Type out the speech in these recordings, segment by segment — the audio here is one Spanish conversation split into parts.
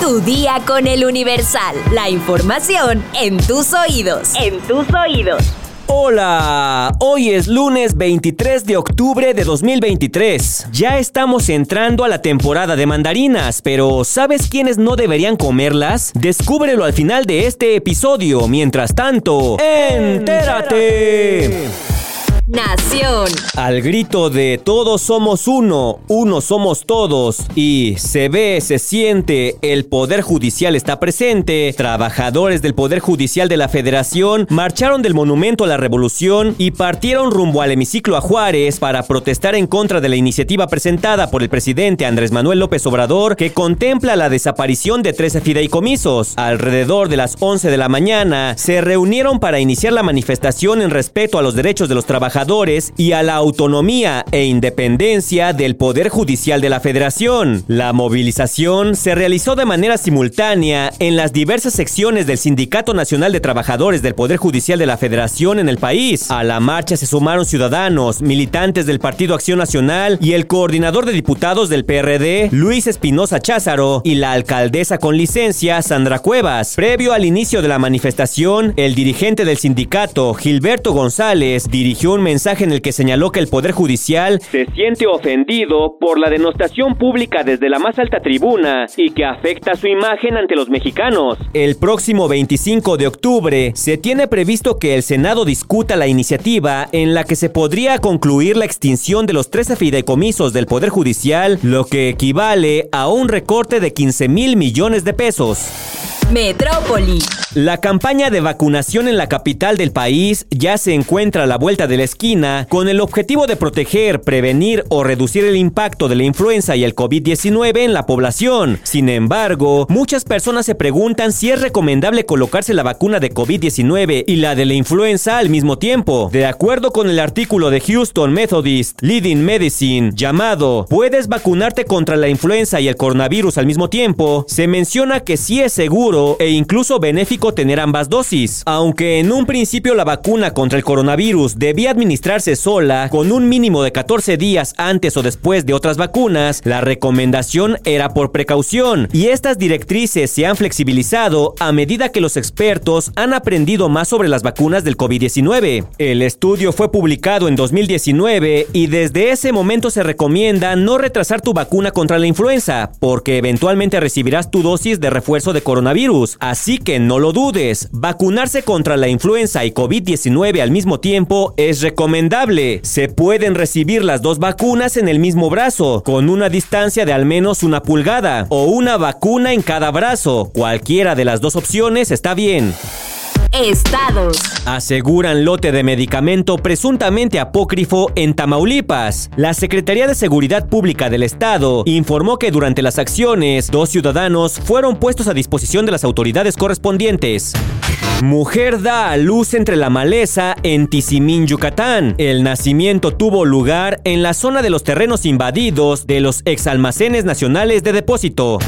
Tu día con el Universal. La información en tus oídos. En tus oídos. Hola, hoy es lunes 23 de octubre de 2023. Ya estamos entrando a la temporada de mandarinas, pero ¿sabes quiénes no deberían comerlas? Descúbrelo al final de este episodio. Mientras tanto, entérate. Al grito de todos somos uno, uno somos todos y se ve, se siente, el Poder Judicial está presente, trabajadores del Poder Judicial de la Federación marcharon del Monumento a la Revolución y partieron rumbo al hemiciclo a Juárez para protestar en contra de la iniciativa presentada por el presidente Andrés Manuel López Obrador que contempla la desaparición de 13 fideicomisos. Alrededor de las 11 de la mañana se reunieron para iniciar la manifestación en respeto a los derechos de los trabajadores y a la autonomía e independencia del Poder Judicial de la Federación. La movilización se realizó de manera simultánea en las diversas secciones del Sindicato Nacional de Trabajadores del Poder Judicial de la Federación en el país. A la marcha se sumaron ciudadanos, militantes del Partido Acción Nacional y el coordinador de diputados del PRD, Luis Espinosa Cházaro, y la alcaldesa con licencia, Sandra Cuevas. Previo al inicio de la manifestación, el dirigente del sindicato, Gilberto González, dirigió un mensaje en el que señaló que el Poder Judicial se siente ofendido por la denostación pública desde la más alta tribuna y que afecta su imagen ante los mexicanos. El próximo 25 de octubre se tiene previsto que el Senado discuta la iniciativa en la que se podría concluir la extinción de los 13 fideicomisos del Poder Judicial, lo que equivale a un recorte de 15 mil millones de pesos. Metrópoli. La campaña de vacunación en la capital del país ya se encuentra a la vuelta de la esquina con el objetivo de proteger, prevenir o reducir el impacto de la influenza y el COVID-19 en la población. Sin embargo, muchas personas se preguntan si es recomendable colocarse la vacuna de COVID-19 y la de la influenza al mismo tiempo. De acuerdo con el artículo de Houston Methodist Leading Medicine llamado ¿Puedes vacunarte contra la influenza y el coronavirus al mismo tiempo? Se menciona que sí es seguro e incluso benéfico tener ambas dosis. Aunque en un principio la vacuna contra el coronavirus debía administrarse sola, con un mínimo de 14 días antes o después de otras vacunas, la recomendación era por precaución y estas directrices se han flexibilizado a medida que los expertos han aprendido más sobre las vacunas del COVID-19. El estudio fue publicado en 2019 y desde ese momento se recomienda no retrasar tu vacuna contra la influenza, porque eventualmente recibirás tu dosis de refuerzo de coronavirus, así que no lo dudes, vacunarse contra la influenza y COVID-19 al mismo tiempo es recomendable. Se pueden recibir las dos vacunas en el mismo brazo, con una distancia de al menos una pulgada, o una vacuna en cada brazo. Cualquiera de las dos opciones está bien. Estados. Aseguran lote de medicamento presuntamente apócrifo en Tamaulipas. La Secretaría de Seguridad Pública del Estado informó que durante las acciones, dos ciudadanos fueron puestos a disposición de las autoridades correspondientes. Mujer da a luz entre la maleza en Tizimín, Yucatán. El nacimiento tuvo lugar en la zona de los terrenos invadidos de los exalmacenes nacionales de depósito.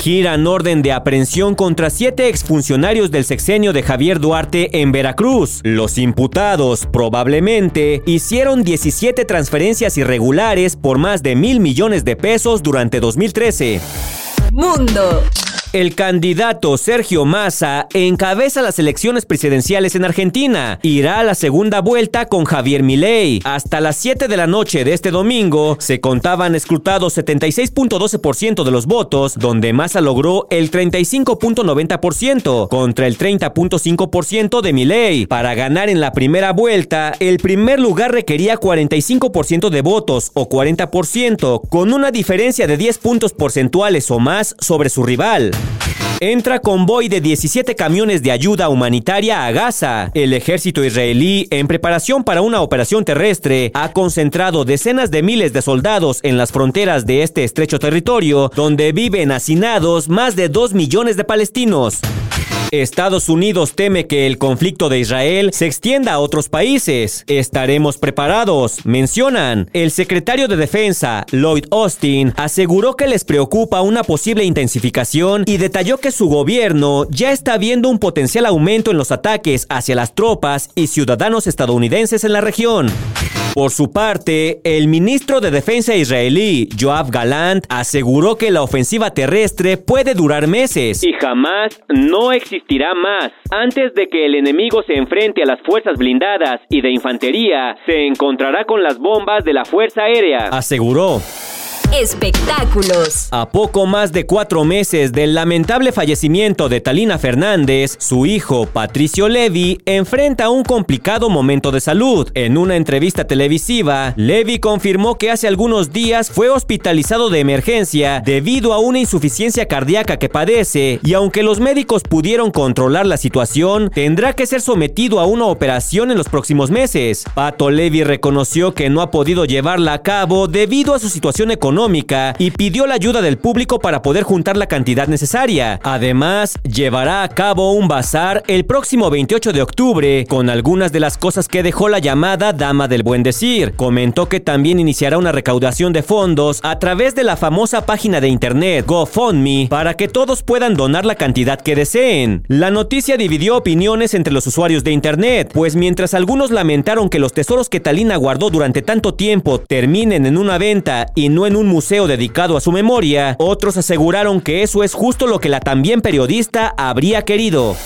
Giran orden de aprehensión contra siete exfuncionarios del sexenio de Javier Duarte en Veracruz. Los imputados probablemente hicieron 17 transferencias irregulares por más de mil millones de pesos durante 2013. Mundo. El candidato Sergio Massa encabeza las elecciones presidenciales en Argentina. Irá a la segunda vuelta con Javier Milei. Hasta las 7 de la noche de este domingo se contaban escrutados 76.12% de los votos, donde Massa logró el 35.90% contra el 30.5% de Milei. Para ganar en la primera vuelta, el primer lugar requería 45% de votos o 40%, con una diferencia de 10 puntos porcentuales o más sobre su rival. Entra convoy de 17 camiones de ayuda humanitaria a Gaza. El ejército israelí, en preparación para una operación terrestre, ha concentrado decenas de miles de soldados en las fronteras de este estrecho territorio, donde viven hacinados más de 2 millones de palestinos. Estados Unidos teme que el conflicto de Israel se extienda a otros países. Estaremos preparados, mencionan. El secretario de Defensa, Lloyd Austin, aseguró que les preocupa una posible intensificación y detalló que su gobierno ya está viendo un potencial aumento en los ataques hacia las tropas y ciudadanos estadounidenses en la región. Por su parte, el ministro de Defensa israelí, Joab Galant, aseguró que la ofensiva terrestre puede durar meses y jamás no existirá más. Antes de que el enemigo se enfrente a las fuerzas blindadas y de infantería, se encontrará con las bombas de la Fuerza Aérea, aseguró. Espectáculos. A poco más de cuatro meses del lamentable fallecimiento de Talina Fernández, su hijo Patricio Levy enfrenta un complicado momento de salud. En una entrevista televisiva, Levy confirmó que hace algunos días fue hospitalizado de emergencia debido a una insuficiencia cardíaca que padece y aunque los médicos pudieron controlar la situación, tendrá que ser sometido a una operación en los próximos meses. Pato Levy reconoció que no ha podido llevarla a cabo debido a su situación económica y pidió la ayuda del público para poder juntar la cantidad necesaria. Además, llevará a cabo un bazar el próximo 28 de octubre con algunas de las cosas que dejó la llamada Dama del Buen Decir. Comentó que también iniciará una recaudación de fondos a través de la famosa página de internet GoFundMe para que todos puedan donar la cantidad que deseen. La noticia dividió opiniones entre los usuarios de internet, pues mientras algunos lamentaron que los tesoros que Talina guardó durante tanto tiempo terminen en una venta y no en un museo dedicado a su memoria, otros aseguraron que eso es justo lo que la también periodista habría querido.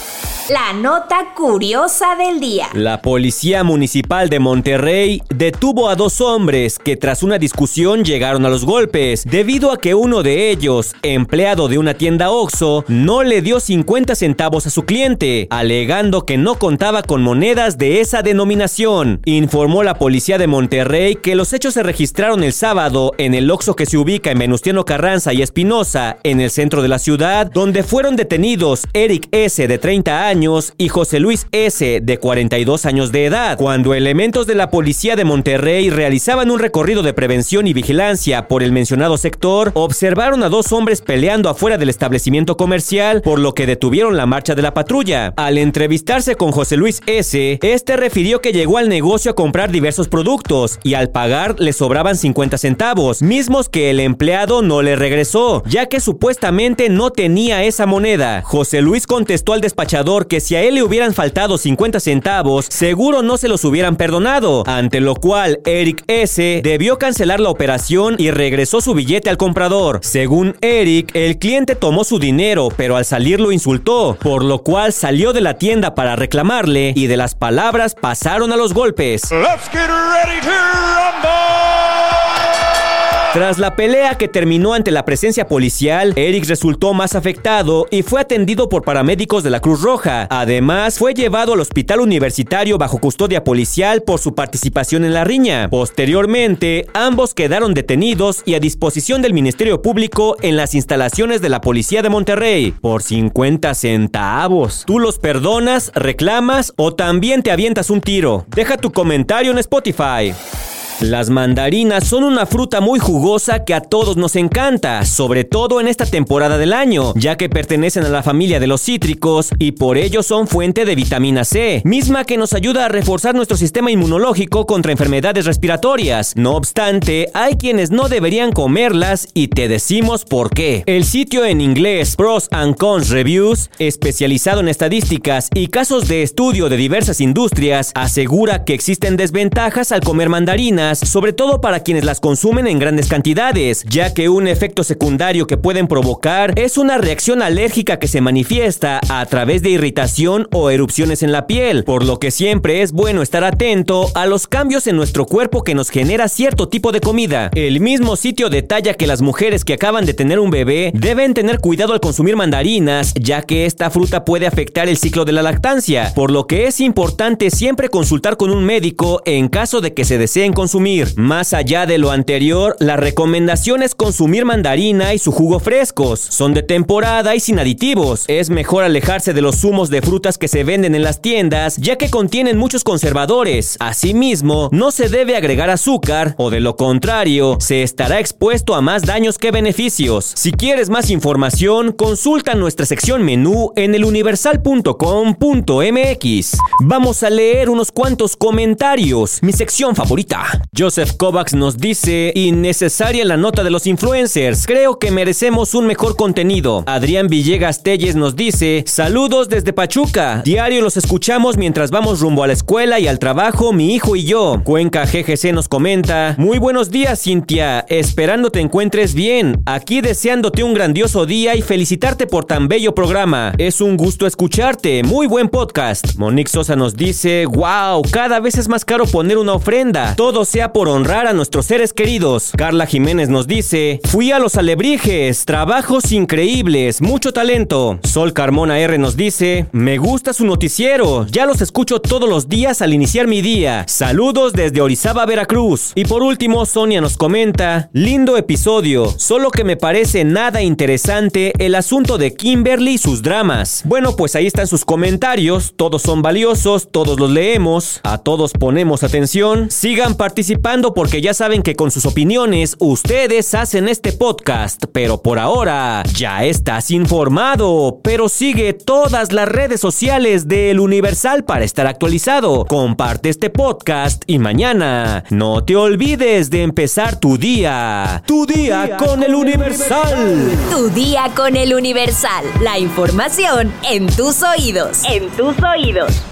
La nota curiosa del día. La Policía Municipal de Monterrey detuvo a dos hombres que tras una discusión llegaron a los golpes, debido a que uno de ellos, empleado de una tienda Oxxo, no le dio 50 centavos a su cliente, alegando que no contaba con monedas de esa denominación. Informó la Policía de Monterrey que los hechos se registraron el sábado en el Que se ubica en Venustiano Carranza y Espinosa, en el centro de la ciudad, donde fueron detenidos Eric S. de 30 años y José Luis S., de 42 años de edad, cuando elementos de la policía de Monterrey realizaban un recorrido de prevención y vigilancia por el mencionado sector, observaron a dos hombres peleando afuera del establecimiento comercial, por lo que detuvieron la marcha de la patrulla. Al entrevistarse con José Luis S., este refirió que llegó al negocio a comprar diversos productos y al pagar le sobraban 50 centavos, mismos que el empleado no le regresó, ya que supuestamente no tenía esa moneda. José Luis contestó al despachador que si a él le hubieran faltado 50 centavos, seguro no se los hubieran perdonado, ante lo cual Eric S. debió cancelar la operación y regresó su billete al comprador. Según Eric, el cliente tomó su dinero, pero al salir lo insultó, por lo cual salió de la tienda para reclamarle y de las palabras pasaron a los golpes. Tras la pelea que terminó ante la presencia policial, Eric resultó más afectado y fue atendido por paramédicos de la Cruz Roja. Además, fue llevado al hospital universitario bajo custodia policial por su participación en la riña. Posteriormente, ambos quedaron detenidos y a disposición del Ministerio Público en las instalaciones de la Policía de Monterrey por 50 centavos. ¿Tú los perdonas, reclamas o también te avientas un tiro? Deja tu comentario en Spotify. Las mandarinas son una fruta muy jugosa que a todos nos encanta, sobre todo en esta temporada del año, ya que pertenecen a la familia de los cítricos y por ello son fuente de vitamina C, misma que nos ayuda a reforzar nuestro sistema inmunológico contra enfermedades respiratorias. No obstante, hay quienes no deberían comerlas y te decimos por qué. El sitio en inglés Pros and Cons Reviews, especializado en estadísticas y casos de estudio de diversas industrias, asegura que existen desventajas al comer mandarinas sobre todo para quienes las consumen en grandes cantidades, ya que un efecto secundario que pueden provocar es una reacción alérgica que se manifiesta a través de irritación o erupciones en la piel, por lo que siempre es bueno estar atento a los cambios en nuestro cuerpo que nos genera cierto tipo de comida. El mismo sitio detalla que las mujeres que acaban de tener un bebé deben tener cuidado al consumir mandarinas, ya que esta fruta puede afectar el ciclo de la lactancia, por lo que es importante siempre consultar con un médico en caso de que se deseen consumir consumir. Más allá de lo anterior, la recomendación es consumir mandarina y su jugo frescos. Son de temporada y sin aditivos. Es mejor alejarse de los zumos de frutas que se venden en las tiendas, ya que contienen muchos conservadores. Asimismo, no se debe agregar azúcar o de lo contrario, se estará expuesto a más daños que beneficios. Si quieres más información, consulta nuestra sección menú en eluniversal.com.mx. Vamos a leer unos cuantos comentarios, mi sección favorita. Joseph Kovacs nos dice, innecesaria la nota de los influencers, creo que merecemos un mejor contenido. Adrián Villegas Telles nos dice, saludos desde Pachuca, diario los escuchamos mientras vamos rumbo a la escuela y al trabajo, mi hijo y yo. Cuenca GGC nos comenta, muy buenos días Cintia, esperando te encuentres bien, aquí deseándote un grandioso día y felicitarte por tan bello programa. Es un gusto escucharte, muy buen podcast. Monique Sosa nos dice, wow, cada vez es más caro poner una ofrenda, todo sea por honrar a nuestros seres queridos. Carla Jiménez nos dice, fui a los alebrijes, trabajos increíbles, mucho talento. Sol Carmona R nos dice, me gusta su noticiero, ya los escucho todos los días al iniciar mi día. Saludos desde Orizaba, Veracruz. Y por último, Sonia nos comenta, lindo episodio, solo que me parece nada interesante el asunto de Kimberly y sus dramas. Bueno, pues ahí están sus comentarios, todos son valiosos, todos los leemos, a todos ponemos atención. Sigan participando porque ya saben que con sus opiniones ustedes hacen este podcast, pero por ahora ya estás informado, pero sigue todas las redes sociales de El Universal para estar actualizado. Comparte este podcast y mañana no te olvides de empezar tu día. Tu día, con, El Universal. Tu día con El Universal. La información en tus oídos. En tus oídos.